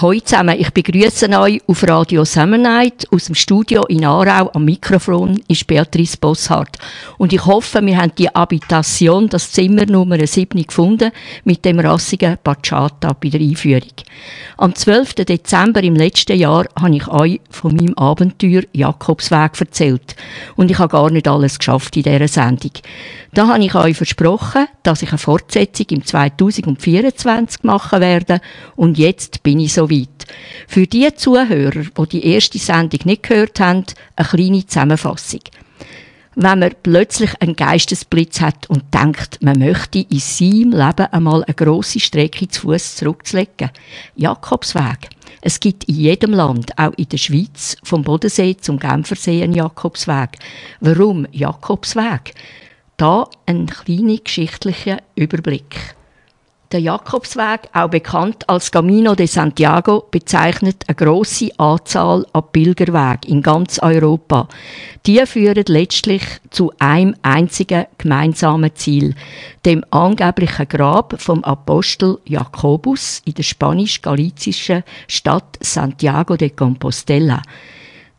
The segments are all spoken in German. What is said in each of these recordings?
Hallo zusammen, ich begrüße euch auf Radio Night aus dem Studio in Aarau. Am Mikrofon ist Beatrice Bosshardt. Und ich hoffe, wir haben die Habitation, das Zimmer Nummer 7 gefunden, mit dem rassigen Bachata bei der Einführung. Am 12. Dezember im letzten Jahr habe ich euch von meinem Abenteuer Jakobsweg erzählt. Und ich habe gar nicht alles geschafft in dieser Sendung. Da habe ich euch versprochen, dass ich eine Fortsetzung im 2024 machen werde. Und jetzt bin ich so weit. Für die Zuhörer, die die erste Sendung nicht gehört haben, eine kleine Zusammenfassung. Wenn man plötzlich einen Geistesblitz hat und denkt, man möchte in seinem Leben einmal eine grosse Strecke zu Fuß zurückzulegen. Jakobsweg. Es gibt in jedem Land, auch in der Schweiz, vom Bodensee zum Genfersee einen Jakobsweg. Warum Jakobsweg? Da ein kleiner geschichtlicher Überblick. Der Jakobsweg, auch bekannt als Camino de Santiago, bezeichnet eine große Anzahl an Pilgerwegen in ganz Europa. Die führen letztlich zu einem einzigen gemeinsamen Ziel, dem angeblichen Grab vom Apostel Jakobus in der spanisch-galizischen Stadt Santiago de Compostela.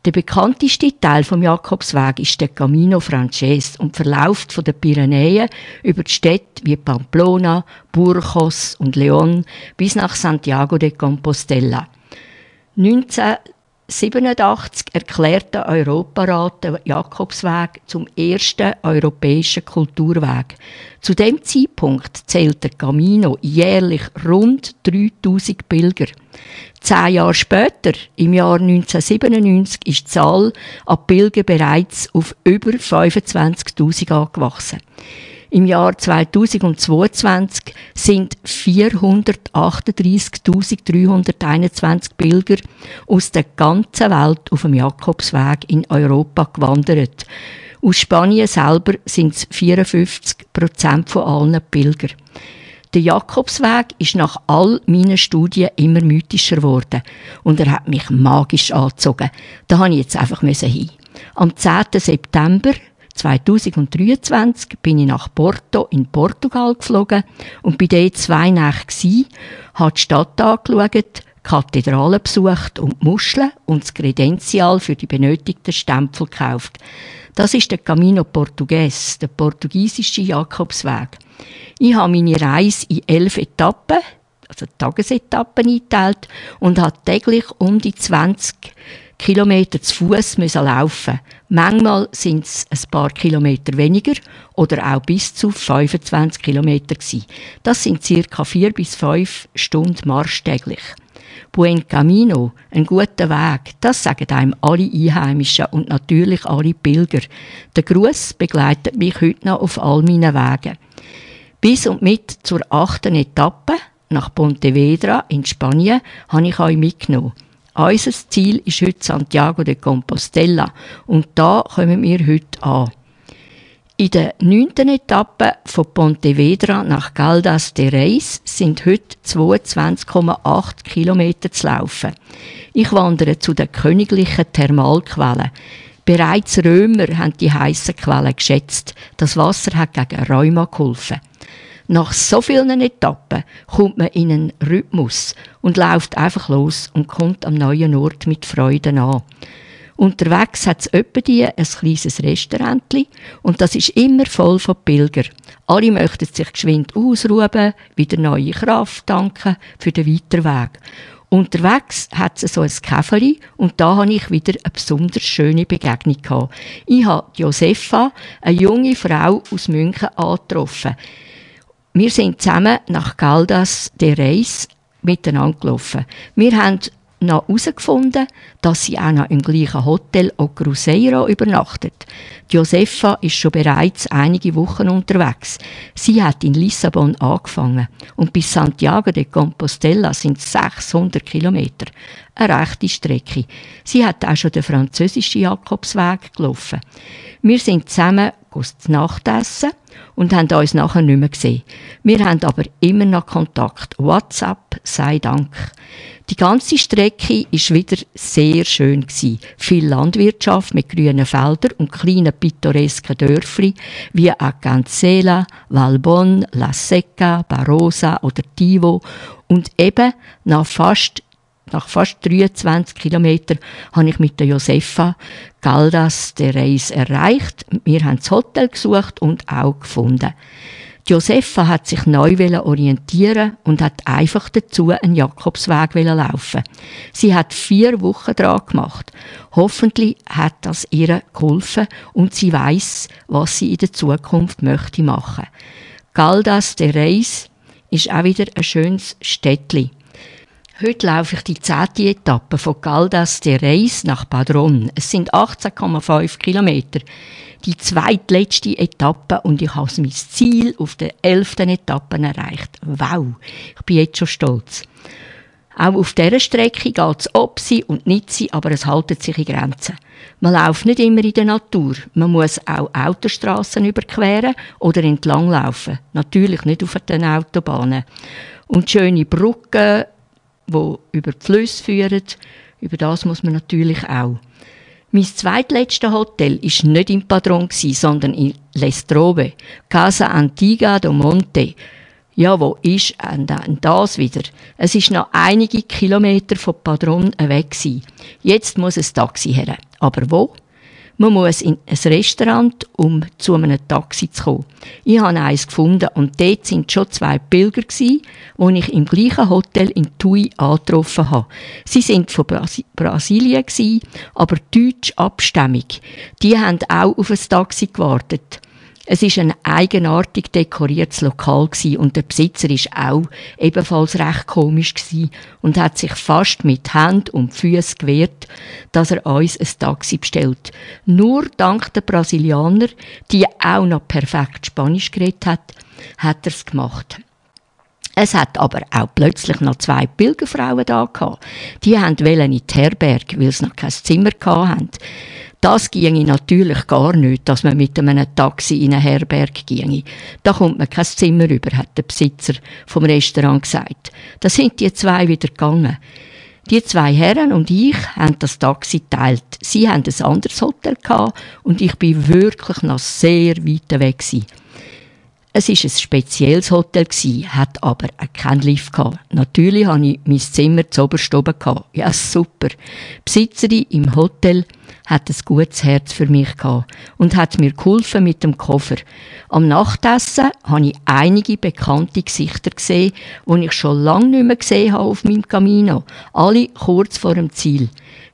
Der bekannteste Teil vom Jakobsweg ist der Camino Frances und verläuft von den Pyrenäen über die Städte wie Pamplona, Burgos und León bis nach Santiago de Compostela. 19 1987 erklärte der Europarat den Jakobsweg zum ersten europäischen Kulturweg. Zu dem Zeitpunkt zählt der Camino jährlich rund 3000 Pilger. Zehn Jahre später, im Jahr 1997, ist die Zahl an Pilgern bereits auf über 25.000 angewachsen. Im Jahr 2022 sind 438.321 Pilger aus der ganzen Welt auf dem Jakobsweg in Europa gewandert. Aus Spanien selber sind es 54 Prozent von allen Pilgern. Der Jakobsweg ist nach all meinen Studien immer mythischer geworden und er hat mich magisch angezogen. Da habe ich jetzt einfach hin. Am 10. September 2023 bin ich nach Porto in Portugal geflogen und bei dort zwei Nächte habe die Stadt angeschaut, Kathedralen besucht und die Muscheln und das Kredenzial für die benötigten Stempel gekauft. Das ist der Camino Portugues, der portugiesische Jakobsweg. Ich habe meine Reise in elf Etappen, also Tagesetappen eingeteilt und habe täglich um die 20 Kilometer zu Fuß laufen. Manchmal sind es ein paar Kilometer weniger oder auch bis zu 25 Kilometer gewesen. Das sind circa vier bis fünf Stunden Marsch täglich. Buen Camino, ein guter Weg, das sagen einem alle Einheimischen und natürlich alle Pilger. Der Gruß begleitet mich heute noch auf all meinen Wegen. Bis und mit zur achten Etappe nach Pontevedra in Spanien habe ich euch mitgenommen. Unser Ziel ist heute Santiago de Compostela und da kommen wir heute an. In der neunten Etappe von Pontevedra nach Caldas de Reis sind heute 22,8 Kilometer zu laufen. Ich wandere zu den königlichen Thermalquellen. Bereits Römer haben die heißen Quellen geschätzt. Das Wasser hat gegen Rheuma geholfen. Nach so vielen Etappen kommt man in einen Rhythmus und läuft einfach los und kommt am neuen Ort mit Freude an. Unterwegs hat es die ein kleines Restaurant und das ist immer voll von Pilger. Alle möchten sich geschwind ausruhen, wieder neue Kraft tanken für den weiteren Weg. Unterwegs hat es so ein Käferli und da habe ich wieder eine besonders schöne Begegnung gehabt. Ich habe Josefa, eine junge Frau aus München, angetroffen. Wir sind zusammen nach Caldas de Reis miteinander gelaufen. Wir haben noch herausgefunden, dass sie auch noch im gleichen Hotel O Cruzeiro übernachtet. Josefa ist schon bereits einige Wochen unterwegs. Sie hat in Lissabon angefangen und bis Santiago de Compostela sind 600 Kilometer. Eine rechte Strecke. Sie hat auch schon den französischen Jakobsweg gelaufen. Wir sind zusammen Nachtessen und haben uns nachher nicht mehr gesehen. Wir haben aber immer noch Kontakt. WhatsApp sei Dank. Die ganze Strecke ist wieder sehr schön gewesen. Viel Landwirtschaft mit grünen Feldern und kleinen pittoresken Dörfli wie Acancela, Valbon, La Seca, Barosa oder Tivo und eben nach fast nach fast 23 Kilometern habe ich mit der Josefa Galdas de Reis erreicht. Wir haben das Hotel gesucht und auch gefunden. Josefa hat sich neu orientieren und hat einfach dazu einen Jakobsweg laufen. Sie hat vier Wochen dran gemacht. Hoffentlich hat das ihr geholfen und sie weiß, was sie in der Zukunft möchte machen. Galdas de Reis ist auch wieder ein schönes Städtli. Heute laufe ich die zehnte Etappe von Caldas de Reis nach Padron. Es sind 18,5 Kilometer. Die zweitletzte Etappe und ich habe mein Ziel auf der elften Etappe erreicht. Wow, ich bin jetzt schon stolz. Auch auf dieser Strecke geht es ob sie und nicht sie, aber es halten sich in Grenzen. Man läuft nicht immer in der Natur. Man muss auch Autostraßen überqueren oder entlang laufen. Natürlich nicht auf den Autobahnen. Und schöne Brücken wo über die Flüsse führen. Über das muss man natürlich auch. Mein zweitletztes Hotel war nicht in Padron, sondern in Lestrobe, Casa Antigua do Monte. Ja, wo ist denn das wieder? Es ist noch einige Kilometer von Padron weg. Jetzt muss ein Taxi her. Aber wo? Man muss in ein Restaurant, um zu einem Taxi zu kommen. Ich habe eins gefunden und dort sind schon zwei Pilger die ich im gleichen Hotel in Tui angetroffen habe. Sie sind von Brasi Brasilien aber deutsch abstämmig. Die haben auch auf ein Taxi gewartet. Es ist ein eigenartig dekoriertes Lokal gewesen und der Besitzer ist auch ebenfalls recht komisch gewesen und hat sich fast mit Hand und Füßen gewehrt, dass er uns ein Taxi bestellt. Nur dank der Brasilianer, die auch noch perfekt Spanisch geredet hat, hat er es gemacht. Es hat aber auch plötzlich noch zwei Pilgerfrauen da gehabt. Die wollten in die Herberge, weil sie noch kein Zimmer hatten. Das ginge natürlich gar nicht, dass man mit einem Taxi in eine Herberge ginge. Da kommt man kein Zimmer über, hat der Besitzer vom Restaurant gesagt. Da sind die zwei wieder gegangen. Die zwei Herren und ich haben das Taxi teilt. Sie haben ein anderes Hotel gehabt und ich bin wirklich noch sehr weit weg gewesen. Es ist ein spezielles Hotel hat aber keinen Lift. Natürlich hatte ich mein Zimmer zu oberst oben Ja, super. Die Besitzerin im Hotel hat ein gutes Herz für mich und hat mir geholfen mit dem Koffer. Am Nachtessen habe ich einige bekannte Gesichter gesehen, die ich schon lange nicht mehr gesehen habe auf meinem Camino. Alle kurz vor dem Ziel.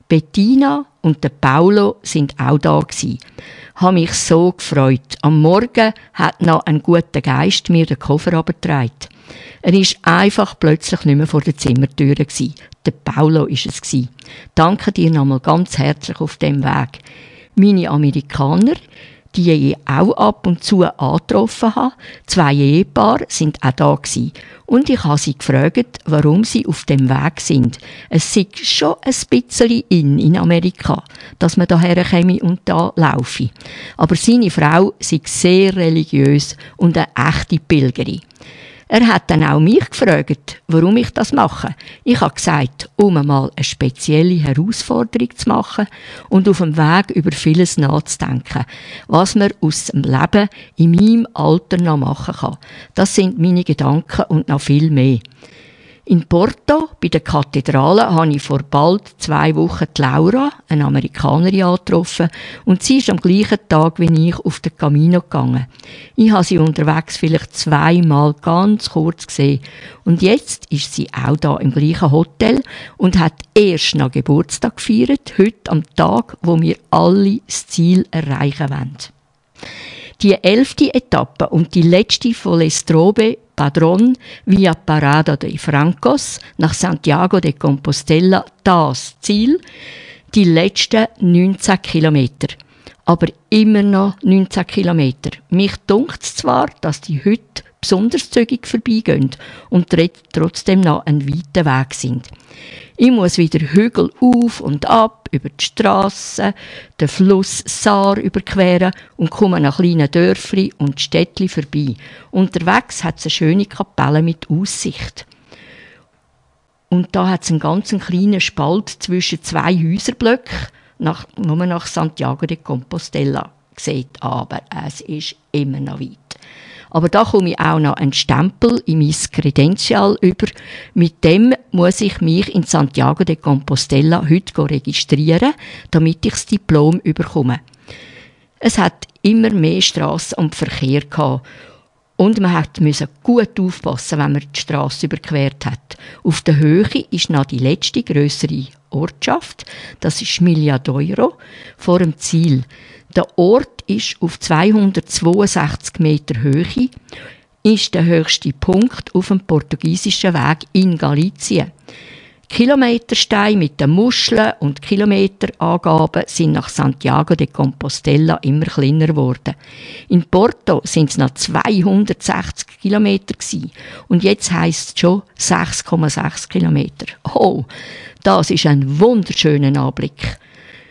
Bettina und der Paolo sind auch da gewesen habe mich so gefreut. Am Morgen hat noch ein guter Geist mir den Koffer abgetragen. Er ist einfach plötzlich nicht mehr vor der Zimmertür. Der Paulo ist es. Danke dir nochmal ganz herzlich auf dem Weg. Meine Amerikaner, die ich auch ab und zu angetroffen habe. Zwei Ehepaare sind auch da gewesen. Und ich habe sie gefragt, warum sie auf dem Weg sind. Es ist schon ein bisschen in, in Amerika, dass man daher käme und da laufe. Aber seine Frau ist sehr religiös und eine echte Pilgerin. Er hat dann auch mich gefragt, warum ich das mache. Ich habe gesagt, um einmal eine spezielle Herausforderung zu machen und auf dem Weg über vieles nachzudenken, was man aus dem Leben in meinem Alter noch machen kann. Das sind meine Gedanken und noch viel mehr. In Porto, bei der Kathedrale, habe ich vor bald zwei Wochen die Laura, eine Amerikanerin, angetroffen und sie ist am gleichen Tag wie ich auf den Camino gegangen. Ich habe sie unterwegs vielleicht zweimal ganz kurz gesehen und jetzt ist sie auch da im gleichen Hotel und hat erst noch Geburtstag gefeiert, heute am Tag, wo wir alle das Ziel erreichen wollen. Die elfte Etappe und die letzte von Lestrobe Padron via Parada de Francos nach Santiago de Compostela das Ziel, die letzten 19 Kilometer. Aber immer noch 19 Kilometer. Mich dunkt es zwar, dass die heute besonders zügig vorbeigehen und trotzdem noch einen weiten Weg sind. Ich muss wieder Hügel auf und ab, über die Straße, den Fluss Saar überqueren und komme nach kleinen Dörfli und Städtli vorbei. Unterwegs hat es eine schöne Kapelle mit Aussicht. Und da hat es einen ganz kleinen Spalt zwischen zwei Häuserblöcken, nach, nur nach Santiago de Compostela. Sieht aber, es ist immer noch weit. Aber da komme ich auch noch einen Stempel in mein Credential über. Mit dem muss ich mich in Santiago de Compostela heute registrieren, damit ich das Diplom überkomme. Es hat immer mehr Straßen und Verkehr gehabt. Und man musste gut aufpassen, wenn man die Straße überquert hat. Auf der Höhe ist noch die letzte größere Ortschaft, das ist Migliadoiro, vor dem Ziel. Der Ort ist auf 262 Meter Höhe, ist der höchste Punkt auf dem portugiesischen Weg in Galicien. Kilometersteine mit den Muscheln und Kilometerangaben sind nach Santiago de Compostela immer kleiner geworden. In Porto sind es noch 260 Kilometer und jetzt heisst es schon 6,6 Kilometer. Oh, das ist ein wunderschöner Anblick.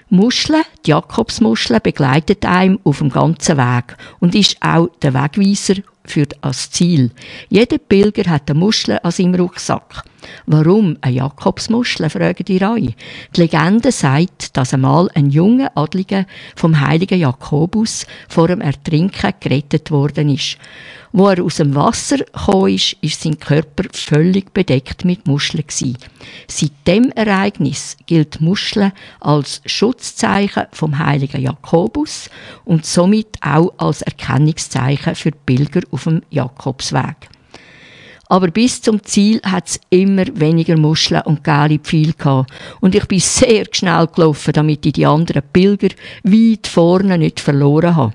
Muscheln, die Jakobsmuschel, begleitet einem auf dem ganzen Weg und ist auch der Wegweiser für das Ziel. Jeder Pilger hat eine Muschel an seinem Rucksack. Warum eine Jakobsmuschel, fragen die euch. Die Legende sagt, dass einmal ein junger Adliger vom heiligen Jakobus vor dem Ertrinken gerettet worden ist. Wo er aus dem Wasser gekommen ist, ist sein Körper völlig bedeckt mit Muscheln. Seit dem Ereignis gilt Muscheln als Schutzzeichen vom heiligen Jakobus und somit auch als Erkennungszeichen für Pilger auf dem Jakobsweg. Aber bis zum Ziel hat es immer weniger Muscheln und gelbe Pfeile gehabt. Und ich bin sehr schnell gelaufen, damit ich die anderen Pilger weit vorne nicht verloren habe.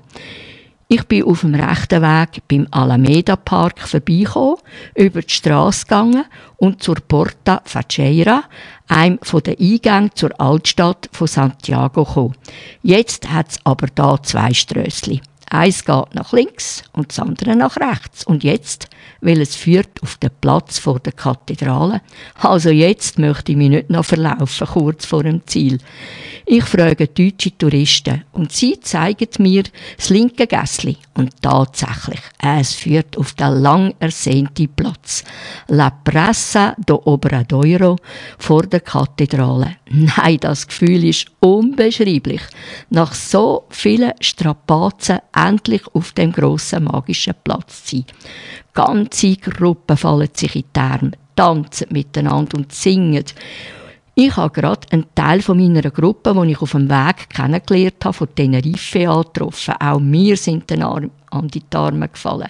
Ich bin auf dem rechten Weg beim Alameda Park vorbeigekommen, über die Straße gegangen und zur Porta Faceira, einem von den Eingängen zur Altstadt von Santiago gekommen. Jetzt hat es aber da zwei Strössli. Eins geht nach links und das andere nach rechts. Und jetzt weil es führt auf den Platz vor der Kathedrale. Also jetzt möchte ich mich nicht noch verlaufen, kurz vor dem Ziel. Ich frage deutsche Touristen und sie zeigen mir das linke Gässli. Und tatsächlich, es führt auf den lang ersehnten Platz. La Pressa do Obradoiro vor der Kathedrale. Nein, das Gefühl ist unbeschreiblich. Nach so vielen Strapazen endlich auf dem grossen magischen Platz zu sein. Ganze Gruppen fallen sich in die Arme, tanzen miteinander und singen. Ich habe gerade einen Teil von meiner Gruppe, die ich auf dem Weg kennengelernt habe, von Tenerife angetroffen. Auch mir sind den Arm an die Arme gefallen.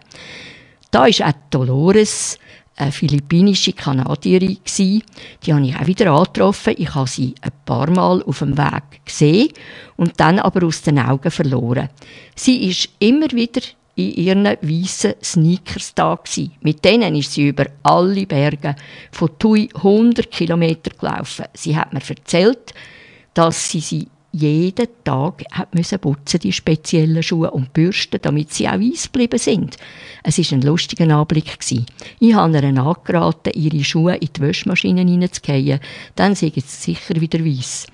Da ist auch Dolores, eine philippinische Kanadierin Die habe ich auch wieder angetroffen. Ich habe sie ein paar Mal auf dem Weg gesehen und dann aber aus den Augen verloren. Sie ist immer wieder in ihren weißen Sneakers da gewesen. Mit denen ist sie über alle Berge von Tui 100 Kilometer gelaufen. Sie hat mir erzählt, dass sie sie jeden Tag hat müssen putzen die speziellen Schuhe und bürsten, damit sie auch weiß geblieben sind. Es ist ein lustiger Anblick gewesen. Ich habe ihr angeraten, ihre Schuhe in die Wäschmaschine hineinzugehen, dann sind sie sicher wieder weiß.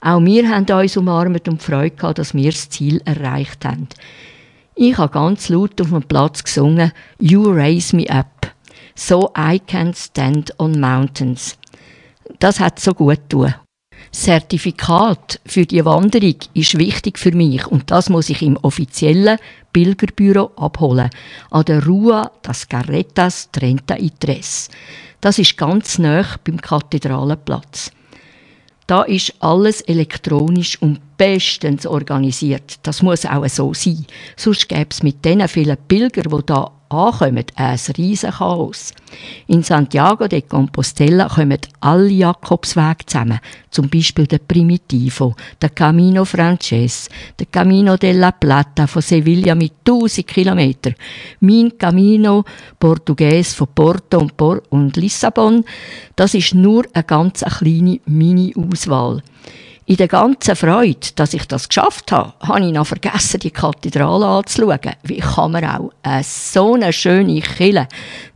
Auch wir haben uns umarmt und Freude gehabt, dass wir das Ziel erreicht haben. Ich habe ganz laut auf dem Platz gesungen You raise me up, so I can stand on mountains. Das hat so gut tun. Zertifikat für die Wanderung ist wichtig für mich und das muss ich im offiziellen Pilgerbüro abholen. An der Rua das Carretas Trenta y. Das ist ganz nah beim Kathedralenplatz. Da ist alles elektronisch und bestens organisiert. Das muss auch so sein. Sonst gäbe es mit den vielen Pilgern, die da ankommen, ein riesen Chaos. In Santiago de Compostela kommen alle Jakobswege zusammen, zum Beispiel der Primitivo, der Camino Frances, der Camino della Plata von Sevilla mit 1000 Kilometern, mein Camino Portugues von Porto und, Por und Lissabon, das ist nur eine ganz kleine Mini-Auswahl. In der ganzen Freude, dass ich das geschafft habe, habe ich noch vergessen, die Kathedrale anzuschauen. Wie kann man auch eine so eine schöne Kille,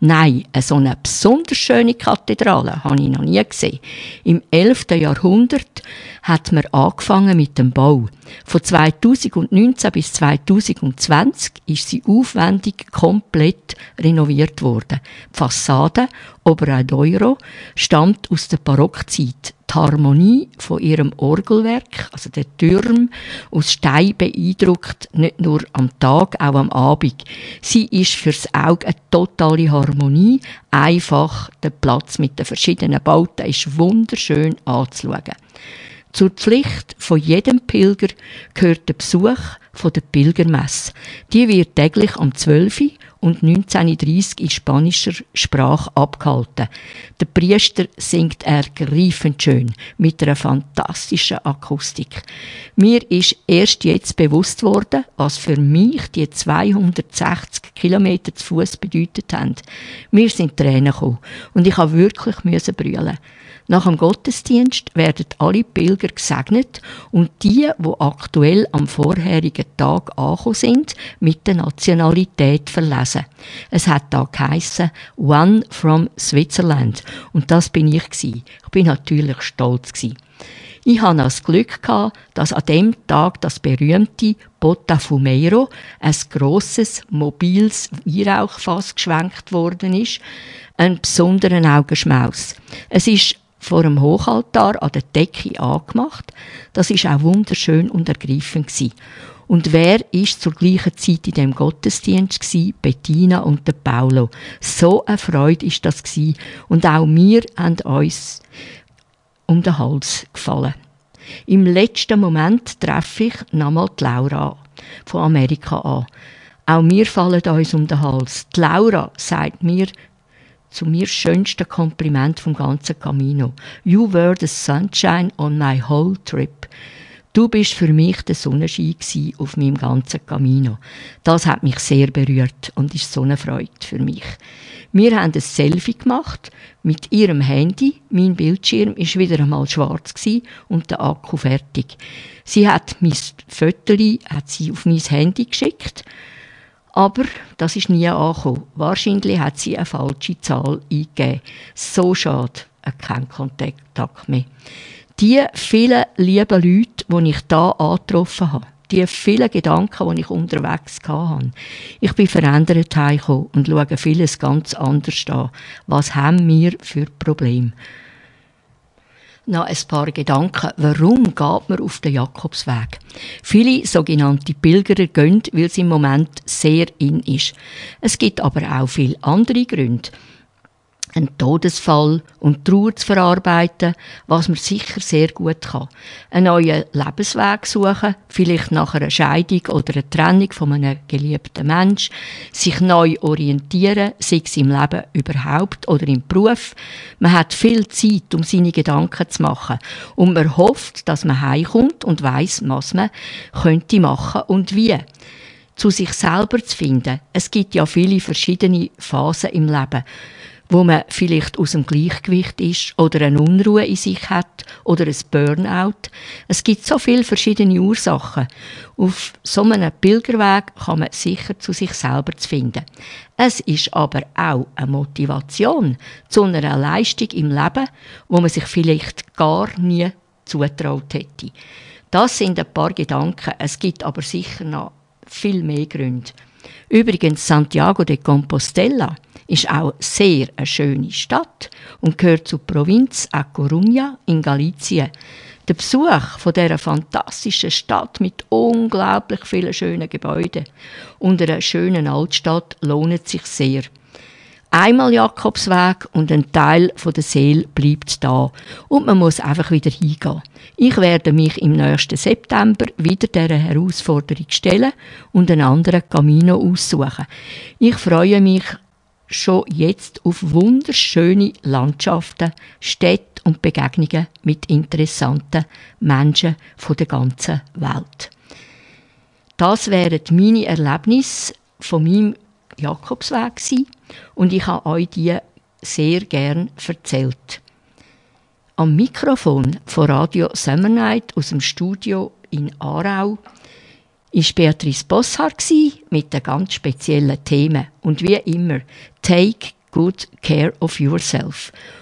nein, eine so eine besonders schöne Kathedrale, habe ich noch nie gesehen. Im 11. Jahrhundert hat man angefangen mit dem Bau. Von 2019 bis 2020 ist sie aufwendig komplett renoviert worden. Die Fassade Obradoiro stammt aus der Barockzeit. die Harmonie von ihrem Orgelwerk, also der Türm aus Stein beeindruckt, nicht nur am Tag, auch am Abend. Sie ist fürs Auge eine totale Harmonie, einfach der Platz mit den verschiedenen Bauten ist wunderschön anzuschauen. Zur Pflicht von jedem Pilger gehört der Besuch von der Pilgermesse. Die wird täglich um 12 Uhr und 1930 in spanischer Sprache abgehalten. Der Priester singt ergreifend schön mit einer fantastischen Akustik. Mir ist erst jetzt bewusst worden, was für mich die 260 Kilometer zu Fuß bedeutet haben. Mir sind Tränen gekommen und ich habe wirklich brüllen. Nach dem Gottesdienst werden alle Pilger gesegnet und die, wo aktuell am vorherigen Tag angekommen sind, mit der Nationalität verlesen. Es hat da geheissen, One from Switzerland. Und das bin ich. Ich bin natürlich stolz. Ich hatte das Glück, dass an dem Tag das berühmte Botafumeiro, ein grosses, mobiles Weihrauchfass geschwenkt worden ist. Ein besonderen Augenschmaus. Es ist vor dem Hochaltar an der Decke angemacht. Das ist auch wunderschön und ergreifend gewesen. Und wer ist zur gleichen Zeit in dem Gottesdienst gsi? Bettina und der Paulo. So eine Freude ist das gsi. Und auch wir haben uns um den Hals gefallen. Im letzten Moment treffe ich nochmal die Laura von Amerika an. Auch wir fallen uns um den Hals. Die Laura sagt mir, zu mir schönste Kompliment vom ganzen Camino. You were the sunshine on my whole trip. Du bist für mich der Sonnenschein auf meinem ganzen Camino. Das hat mich sehr berührt und ist so eine Freude für mich. Wir haben ein Selfie gemacht mit ihrem Handy. Mein Bildschirm ist wieder einmal schwarz und der Akku fertig. Sie hat mein Foto hat sie auf mein Handy geschickt aber das ist nie angekommen. Wahrscheinlich hat sie eine falsche Zahl eingegeben. So schade, kein Kontakt mehr. Die vielen lieben Leute, die ich hier angetroffen habe, die vielen Gedanken, die ich unterwegs hatte. Ich bin verändert heimgekommen und schaue vieles ganz anders an. Was haben wir für Probleme? Noch ein paar Gedanken. Warum geht man auf den Jakobsweg? Viele sogenannte Pilgerer gehen, weil es im Moment sehr in ist. Es gibt aber auch viele andere Gründe einen Todesfall und Trauer zu verarbeiten, was man sicher sehr gut kann. Einen neuen Lebensweg suchen, vielleicht nach einer Scheidung oder einer Trennung von einem geliebten Mensch, sich neu orientieren, sei es im Leben überhaupt oder im Beruf. Man hat viel Zeit, um seine Gedanken zu machen und man hofft, dass man heimkommt und weiß, was man könnte machen und wie zu sich selber zu finden. Es gibt ja viele verschiedene Phasen im Leben wo man vielleicht aus dem Gleichgewicht ist oder eine Unruhe in sich hat oder ein Burnout. Es gibt so viele verschiedene Ursachen. Auf so einem Pilgerweg kann man sicher zu sich selber finden. Es ist aber auch eine Motivation zu einer Leistung im Leben, wo man sich vielleicht gar nie zutraut hätte. Das sind ein paar Gedanken. Es gibt aber sicher noch viel mehr Gründe. Übrigens Santiago de Compostela ist auch sehr eine schöne Stadt und gehört zur Provinz A Coruña in Galicien. Der Besuch von dieser fantastischen Stadt mit unglaublich vielen schönen Gebäuden und einer schönen Altstadt lohnt sich sehr. Einmal Jakobsweg und ein Teil von der Seele bleibt da und man muss einfach wieder hingehen. Ich werde mich im nächsten September wieder dieser Herausforderung stellen und einen anderen Camino aussuchen. Ich freue mich schon jetzt auf wunderschöne Landschaften, Städte und Begegnungen mit interessanten Menschen von der ganzen Welt. Das wären meine Erlebnisse von meinem Jakobsweg gewesen, und ich habe euch die sehr gern erzählt. Am Mikrofon von Radio Summer Night aus dem Studio in Aarau ist Beatrice Bosshardt mit einem ganz speziellen Thema. Und wie immer, take good care of yourself.